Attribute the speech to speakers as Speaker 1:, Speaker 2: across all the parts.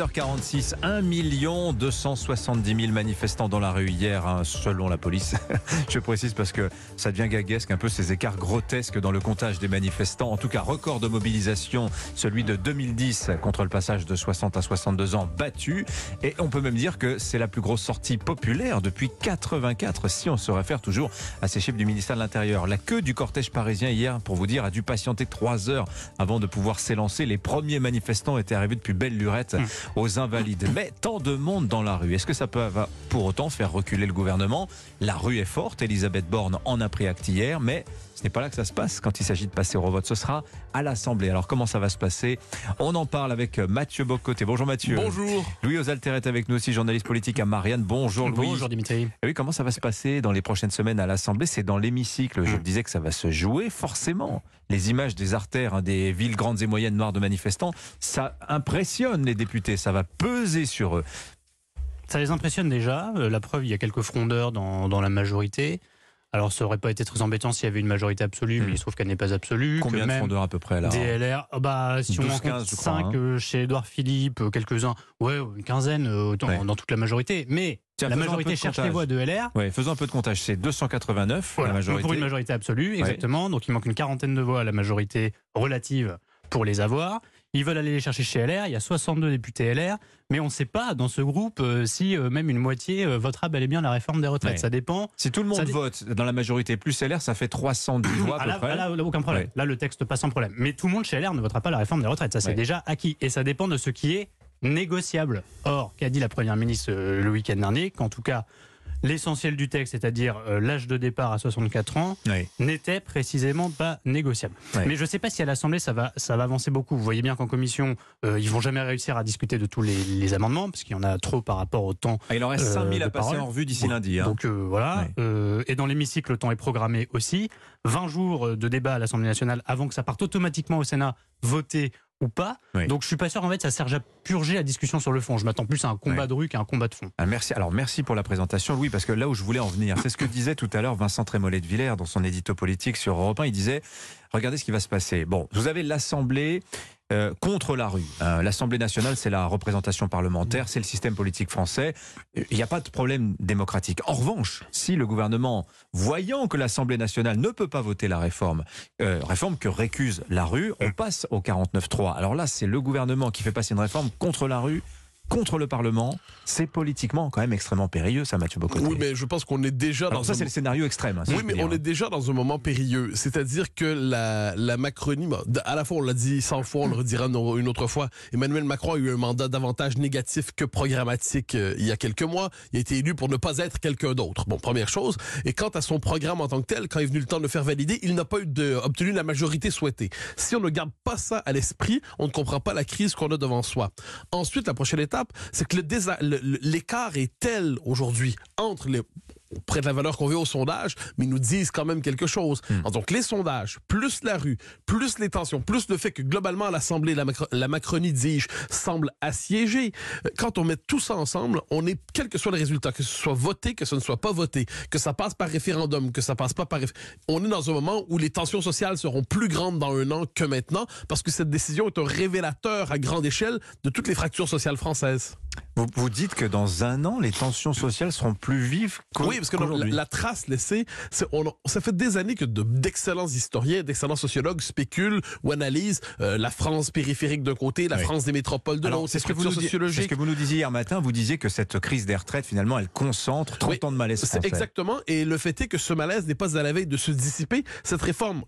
Speaker 1: 8h46, 1 270 000 manifestants dans la rue hier, hein, selon la police. Je précise parce que ça devient gaguesque, un peu ces écarts grotesques dans le comptage des manifestants. En tout cas, record de mobilisation, celui de 2010 contre le passage de 60 à 62 ans battu. Et on peut même dire que c'est la plus grosse sortie populaire depuis 84, si on se réfère toujours à ces chiffres du ministère de l'Intérieur. La queue du cortège parisien hier, pour vous dire, a dû patienter trois heures avant de pouvoir s'élancer. Les premiers manifestants étaient arrivés depuis belle lurette hum. Aux Invalides. Mais tant de monde dans la rue, est-ce que ça peut pour autant faire reculer le gouvernement La rue est forte, Elisabeth Borne en a pris acte hier, mais ce n'est pas là que ça se passe quand il s'agit de passer au vote. Ce sera à l'Assemblée. Alors comment ça va se passer? On en parle avec Mathieu Bocoté. Bonjour Mathieu.
Speaker 2: Bonjour.
Speaker 1: Louis Osalter est avec nous aussi, journaliste politique à Marianne. Bonjour Louis.
Speaker 3: Bonjour Dimitri.
Speaker 1: Et oui, comment ça va se passer dans les prochaines semaines à l'Assemblée? C'est dans l'hémicycle. Je hum. disais que ça va se jouer forcément. Les images des artères hein, des villes grandes et moyennes noires de manifestants, ça impressionne les députés. Ça va peser sur eux.
Speaker 3: Ça les impressionne déjà. Euh, la preuve, il y a quelques frondeurs dans, dans la majorité. Alors, ça aurait pas été très embêtant s'il y avait une majorité absolue, mais hmm. il se trouve qu'elle n'est pas absolue.
Speaker 1: Combien de frondeurs à peu près là
Speaker 3: DLR, oh bah, si on en compte 5 hein. euh, chez Edouard Philippe, euh, quelques-uns, ouais, une quinzaine dans, toute la majorité. Mais la majorité cherche les voix de LR.
Speaker 1: Ouais, faisons un peu de comptage. C'est 289 la majorité.
Speaker 3: Pour une majorité absolue, exactement. Donc il manque une quarantaine de voix à la majorité relative pour les avoir. Ils veulent aller les chercher chez LR. Il y a 62 députés LR, mais on ne sait pas dans ce groupe euh, si euh, même une moitié euh, votera bel et bien la réforme des retraites. Ça dépend.
Speaker 1: Si tout le monde vote dans la majorité plus LR, ça fait 310 voix à
Speaker 3: ah, peu près. Là, aucun problème. Là, le texte passe sans problème. Mais tout le monde chez LR ne votera pas la réforme des retraites. Ça, c'est déjà acquis. Et ça dépend de ce qui est négociable. Or, qu'a dit la Première ministre le week-end dernier Qu'en tout cas, l'essentiel du texte, c'est-à-dire euh, l'âge de départ à 64 ans, n'était précisément pas négociable. Mais je ne sais pas si à l'Assemblée ça va, ça va avancer beaucoup. Vous voyez bien qu'en commission, euh, ils vont jamais réussir à discuter de tous les, amendements, parce qu'il y en a trop par rapport au temps.
Speaker 1: Ah, il en reste 5000 euh, à passer en revue d'ici lundi. Hein.
Speaker 3: Donc voilà. et dans l'hémicycle, le temps est programmé aussi. 20 jours de débat à l'Assemblée nationale avant que ça parte automatiquement au Sénat, voter ou pas. Donc je suis pas sûr en fait ça sert à purger la discussion sur le fond. Je m'attends plus à un combat de rue qu'à un combat de fond.
Speaker 1: Ah, merci. Alors merci pour la présentation Louis parce que là où je voulais en venir, c'est ce que disait tout à l'heure Vincent Trémollet de Villers dans son édito politique sur Europe 1, il disait regardez ce qui va se passer. Bon, vous avez l'Assemblée euh, contre la rue. Euh, L'Assemblée nationale, c'est la représentation parlementaire, c'est le système politique français. Il n'y a pas de problème démocratique. En revanche, si le gouvernement, voyant que l'Assemblée nationale ne peut pas voter la réforme, euh, réforme que récuse la rue, on passe au 49-3. Alors là, c'est le gouvernement qui fait passer une réforme contre la rue contre le Parlement, c'est politiquement quand même extrêmement périlleux, ça, Mathieu Bocoté.
Speaker 2: Oui, mais je pense qu'on est déjà
Speaker 1: Alors
Speaker 2: dans
Speaker 1: ça, c'est le scénario extrême. Hein,
Speaker 2: oui, mais on est déjà dans un moment périlleux. C'est-à-dire que la, la Macronie, à la fois, on l'a dit 100 fois, on le redira une autre fois, Emmanuel Macron a eu un mandat davantage négatif que programmatique euh, il y a quelques mois. Il a été élu pour ne pas être quelqu'un d'autre. Bon, première chose. Et quant à son programme en tant que tel, quand est venu le temps de le faire valider, il n'a pas eu de, obtenu la majorité souhaitée. Si on ne garde pas ça à l'esprit, on ne comprend pas la crise qu'on a devant soi. Ensuite, la prochaine étape, c'est que l'écart est tel aujourd'hui entre les près de la valeur qu'on veut au sondage, mais ils nous disent quand même quelque chose. Hmm. Donc les sondages, plus la rue, plus les tensions, plus le fait que globalement l'Assemblée, la, la Macronie, dis-je, semble assiégée. Euh, quand on met tout ça ensemble, on est, quel que soit le résultat, que ce soit voté, que ce ne soit pas voté, que ça passe par référendum, que ça passe pas par on est dans un moment où les tensions sociales seront plus grandes dans un an que maintenant, parce que cette décision est un révélateur à grande échelle de toutes les fractures sociales françaises.
Speaker 1: Vous, vous dites que dans un an, les tensions sociales seront plus vives
Speaker 2: Oui, parce que la, trace laissée, on, ça fait des années que d'excellents historiens, d'excellents sociologues spéculent ou analysent euh, la France périphérique d'un côté, la France des métropoles de l'autre.
Speaker 1: C'est ce, que vous nous ce que vous nous disiez hier matin. Vous disiez que cette crise des retraites, finalement, elle concentre 30 ans de malaise français.
Speaker 2: Exactement. Et le fait est que ce malaise n'est pas à la veille de se dissiper. Cette réforme,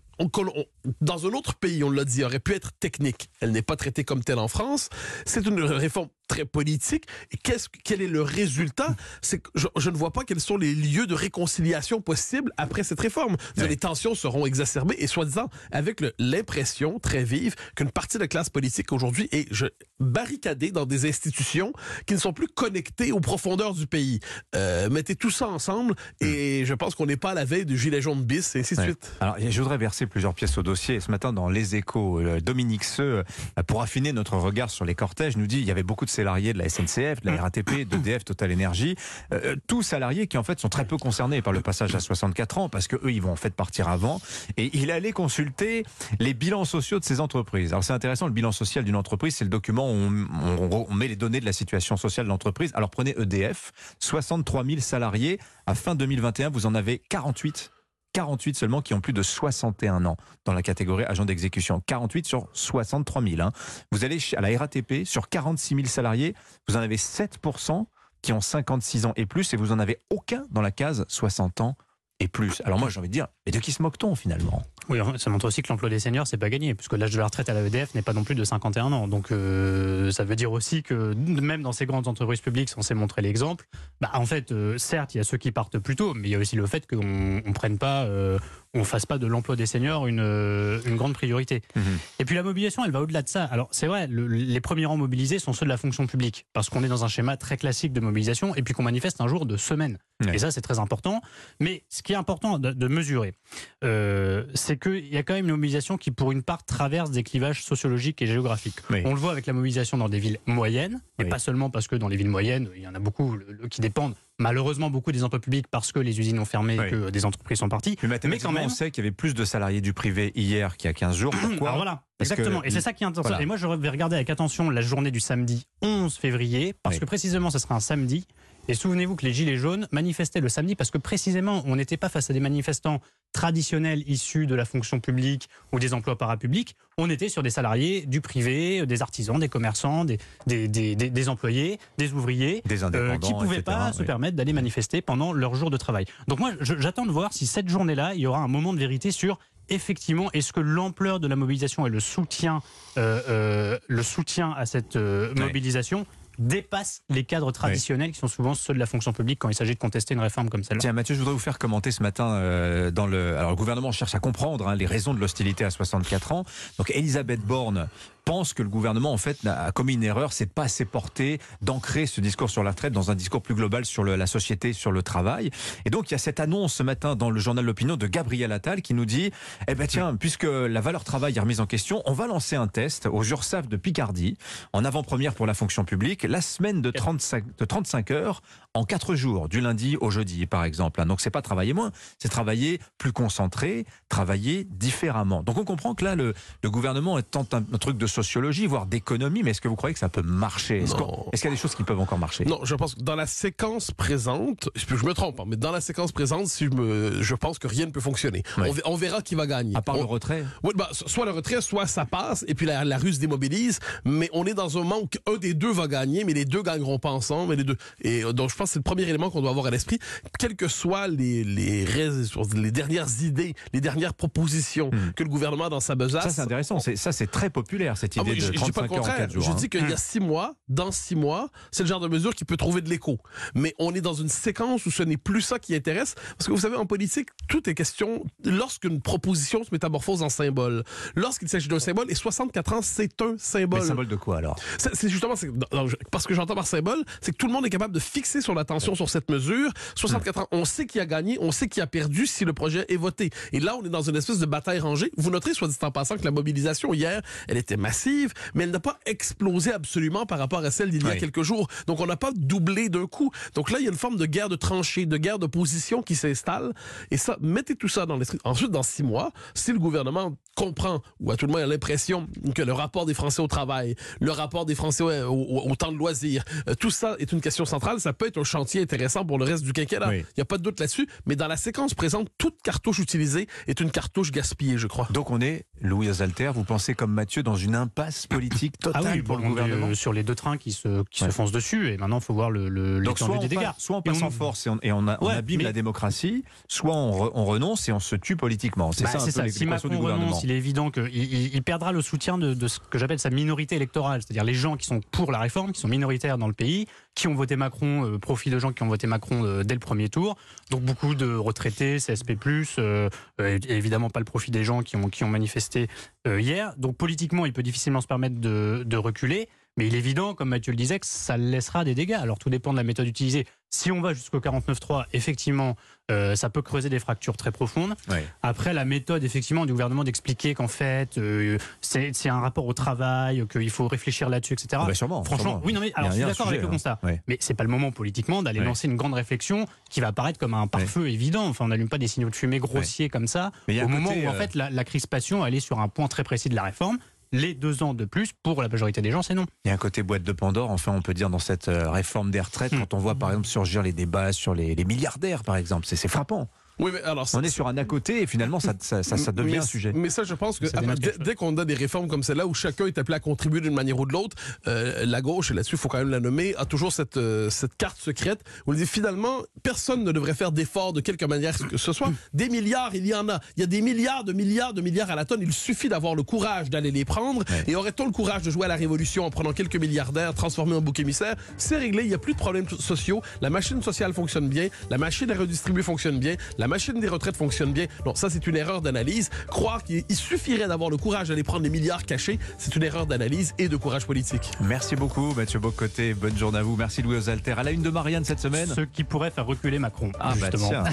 Speaker 2: dans un autre pays, on l'a dit, aurait pu être technique. Elle n'est pas traitée comme telle en France. C'est une réforme très politique. Et qu'est-ce, quel est le résultat? C'est que je, ne vois pas quels sont les lieux de réconciliation possibles après cette réforme. Les tensions seront exacerbées et soi-disant avec l'impression très vive qu'une partie de la classe politique aujourd'hui est je, barricadée dans des institutions qui ne sont plus connectées aux profondeurs du pays. Euh, mettez tout ça ensemble et je pense qu'on n'est pas à la veille du gilet jaune bis et ainsi de suite.
Speaker 1: Alors je voudrais verser plusieurs pièces au dossier. Ce matin dans Les Échos, euh, Dominique Seux, euh, pour affiner notre regard sur les cortèges, nous dit il y avait beaucoup de salariés de la SNCF, de la RATP, d'EDF, Total Energy, euh, tous salariés qui en fait sont très peu concernés par le passage à 64 ans parce que eux ils vont en fait partir avant. Et il allait consulter les bilans sociaux de ces entreprises. Alors c'est intéressant, le bilan social d'une entreprise, c'est le document où on, on, met les données de la situation sociale de l'entreprise. Alors prenez EDF, 63 000 salariés. À fin 2021, vous en avez 48 48 seulement qui ont plus de 61 ans dans la catégorie agent d'exécution. 48 sur 63 000. Hein. Vous allez à la RATP, sur 46 000 salariés, vous en avez 7% qui ont 56 ans et plus, et vous en avez aucun dans la case 60 ans et plus. Alors moi j'ai envie de dire, mais de qui se moque-t-on finalement?
Speaker 3: Oui, ça montre aussi que l'emploi des seniors, c'est pas gagné, puisque l'âge de la retraite à la EDF n'est pas non plus de 51 ans. Donc, euh, ça veut dire aussi que même dans ces grandes entreprises publiques, censées montrer l'exemple, bah, en fait, euh, certes, il y a ceux qui partent plus tôt, mais il y a aussi le fait qu'on ne prenne pas, euh, on fasse pas de l'emploi des seniors une, une grande priorité. Mhm. Et puis la mobilisation, elle va au-delà de ça. Alors, c'est vrai, les premiers rangs mobilisés sont ceux de la fonction publique, parce qu'on est dans un schéma très classique de mobilisation, et puis qu'on manifeste un jour de semaine. Et ça, c'est très important. Mais ce qui est important de, de mesurer, c'est c'est qu'il y a quand même une mobilisation qui, pour une part, traverse des clivages sociologiques et géographiques. On le voit avec la mobilisation dans des villes moyennes, et pas seulement parce que dans les villes moyennes, il y en a beaucoup qui dépendent malheureusement beaucoup des emplois publics parce que les usines ont fermé et que des entreprises sont parties.
Speaker 1: Mais, quand même, on sait qu'il y avait plus de salariés du privé hier qu'il y a 15 jours. Pourquoi
Speaker 3: voilà, exactement. Et c'est ça qui est intéressant. Et moi, je vais regarder avec attention la journée du samedi 11 février, parce que précisément, ce sera un samedi. Et souvenez-vous que les Gilets jaunes manifestaient le samedi parce que précisément, on n'était pas face à des manifestants traditionnels issus de la fonction publique ou des emplois parapublics. On était sur des salariés du privé, des artisans, des commerçants, des, des, des, des employés, des ouvriers,
Speaker 1: des euh,
Speaker 3: qui ne pouvaient pas se permettre d'aller manifester pendant leur jour de travail. Donc moi, j'attends de voir si cette journée-là, il y aura un moment de vérité sur effectivement, est-ce que l'ampleur de la mobilisation et le soutien, euh, euh, le soutien à cette mobilisation dépasse les cadres traditionnels qui sont souvent ceux de la fonction publique quand il s'agit de contester une réforme comme celle-là.
Speaker 1: Tiens, Mathieu, je voudrais vous faire commenter ce matin euh, dans le. Alors, le gouvernement cherche à comprendre hein, les raisons de l'hostilité à 64 ans. Donc, Elisabeth Borne pense que le gouvernement, en fait, a commis une erreur, c'est pas assez porter, d'ancrer ce discours sur la retraite dans un discours plus global sur la société, sur le travail. Et donc, il y a cette annonce ce matin dans le journal L'Opinion de Gabriel Attal qui nous dit, eh ben tiens, puisque la valeur travail est remise en question, on va lancer un test aux URSAF de Picardie, en avant-première pour la fonction publique, la semaine de 35, de 35 heures en 4 jours, du lundi au jeudi, par exemple. Donc, c'est pas travailler moins, c'est travailler plus concentré, travailler différemment. Donc, on comprend que là, le, gouvernement tente un, un truc de sociologie, voire d'économie, mais est-ce que vous croyez que ça peut marcher? Est-ce qu'il y a des choses qui peuvent encore marcher?
Speaker 2: Non, je pense que dans la séquence présente, je me trompe, hein, mais dans la séquence présente, si je, me, je pense que rien ne peut fonctionner. On, verra qui va gagner.
Speaker 1: À part le retrait
Speaker 2: Oui, bah, soit le retrait, soit ça passe, et puis la, la Russe démobilise, mais on est dans un moment où un des deux va gagner, mais les deux gagneront pas ensemble. Mais les deux. Et euh, donc, je pense que c'est le premier élément qu'on doit avoir à l'esprit, quelles que soient les, les, les dernières idées, les dernières propositions hmm. que le gouvernement a dans sa besace.
Speaker 1: Ça, c'est intéressant. Ça, c'est très populaire, cette ah, je, dis pas le contraire.
Speaker 2: je dis qu'il y a six mois, dans six mois, c'est le genre de mesure qui peut trouver de l'écho. Mais on est dans une séquence où ce n'est plus ça qui intéresse. Parce que vous savez, en politique, tout est question lorsqu'une proposition se métamorphose en symbole. Lorsqu'il s'agit d'un symbole, et 64 ans, c'est un symbole. Mais
Speaker 1: symbole de quoi alors?
Speaker 2: C'est justement, parce que j'entends par symbole, c'est que tout le monde est capable de fixer son attention sur cette mesure. 64 ans, on sait qui a gagné, on sait qui a perdu si le projet est voté. Et là, on est dans une espèce de bataille rangée. Vous noterez, soit dit en passant, que la mobilisation hier, elle était massive mais elle n'a pas explosé absolument par rapport à celle d'il y a quelques jours. Donc on n'a pas doublé d'un coup. Donc là, il y a une forme de guerre de tranchées, de guerre de position qui s'installe. Et ça, mettez tout ça dans l'esprit. Ensuite, dans six mois, si le gouvernement comprend, ou à tout le moins a l'impression que le rapport des Français au travail, le rapport des Français au, temps de loisirs, euh, tout ça est une question centrale, ça peut être un chantier intéressant pour le reste du quinquennat. Il n'y a pas de doute là-dessus. Mais dans la séquence présente, toute cartouche utilisée est une cartouche gaspillée, je crois.
Speaker 1: Donc on est, Louis Azalter, vous pensez comme Mathieu, dans une impasse politique ah totale pour le gouvernement
Speaker 3: Sur les deux trains qui se, qui se foncent dessus, et maintenant il faut voir le, le
Speaker 1: Donc soit des dégâts. soit on passe en force et on, abîme la démocratie, soit on, renonce et on se tue politiquement. C'est bah, ça un peu si Macron du gouvernement.
Speaker 3: Il est évident qu'il il perdra le soutien de, ce que j'appelle sa minorité électorale, c'est-à-dire les gens qui sont pour la réforme, qui sont minoritaires dans le pays, qui ont voté Macron, euh, profit de gens qui ont voté Macron euh, dès le premier tour. Donc beaucoup de retraités, CSP+, euh, et évidemment pas le profit des gens qui ont, qui ont manifesté hier. Donc politiquement, il peut difficilement se permettre de reculer. Mais il est évident, comme Mathieu le disait, que ça laissera des dégâts. Alors tout dépend de la méthode utilisée. Si on va jusqu'au 49.3, effectivement, euh, ça peut creuser des fractures très profondes. Après, la méthode, effectivement, du gouvernement d'expliquer qu'en fait, euh, c'est un rapport au travail, qu'il faut réfléchir là-dessus, etc.
Speaker 1: Ah bah sûrement,
Speaker 3: Franchement,
Speaker 1: sûrement.
Speaker 3: oui, non, mais alors, je suis d'accord avec le
Speaker 1: hein.
Speaker 3: constat.
Speaker 1: Ouais.
Speaker 3: Mais c'est pas le moment politiquement d'aller lancer une grande réflexion qui va apparaître comme un pare-feu évident. Enfin, on n'allume pas des signaux de fumée grossiers comme ça.
Speaker 1: Mais
Speaker 3: Au moment
Speaker 1: côté,
Speaker 3: où, en
Speaker 1: euh,
Speaker 3: fait, la, la crispation, elle est sur un point très précis de la réforme. Les deux ans de plus, pour la majorité des gens, c'est non.
Speaker 1: Il y a un côté boîte de Pandore, enfin on peut dire dans cette euh, réforme des retraites,
Speaker 3: Hmm.
Speaker 1: quand on voit par exemple surgir les débats sur les, les milliardaires par exemple, c'est frappant.
Speaker 2: Oui, mais alors,
Speaker 1: On est sur un à côté et finalement ça, ça, ça, ça devient
Speaker 2: mais,
Speaker 1: un sujet.
Speaker 2: Mais ça, je pense que ah, dès, qu'on a des réformes comme celle-là où chacun est appelé à contribuer d'une manière ou de l'autre, euh, la gauche, et là-dessus, il faut quand même la nommer, a toujours cette, euh, cette carte secrète où on dit finalement, personne ne devrait faire d'efforts de quelque manière que ce soit. Des milliards, il y en a. Il y a des milliards de milliards de milliards à la tonne. Il suffit d'avoir le courage d'aller les prendre.
Speaker 1: Ouais.
Speaker 2: Et aurait-on le courage de jouer à la révolution en prenant quelques milliardaires, transformés en bouc émissaire C'est réglé. Il n'y a plus de problèmes sociaux. La machine sociale fonctionne bien. La machine à redistribuer fonctionne bien. La machine des retraites fonctionne bien. Non, ça, c'est une erreur d'analyse. Croire qu'il il suffirait d'avoir le courage d'aller prendre les milliards cachés, c'est une erreur d'analyse et de courage politique.
Speaker 1: Merci beaucoup Mathieu Bocoté, bonne journée à vous. Merci Louis aux Alter. À la une de Marianne cette semaine.
Speaker 3: Ce qui pourrait faire reculer Macron,
Speaker 1: Ah bah
Speaker 3: justement.
Speaker 1: tiens.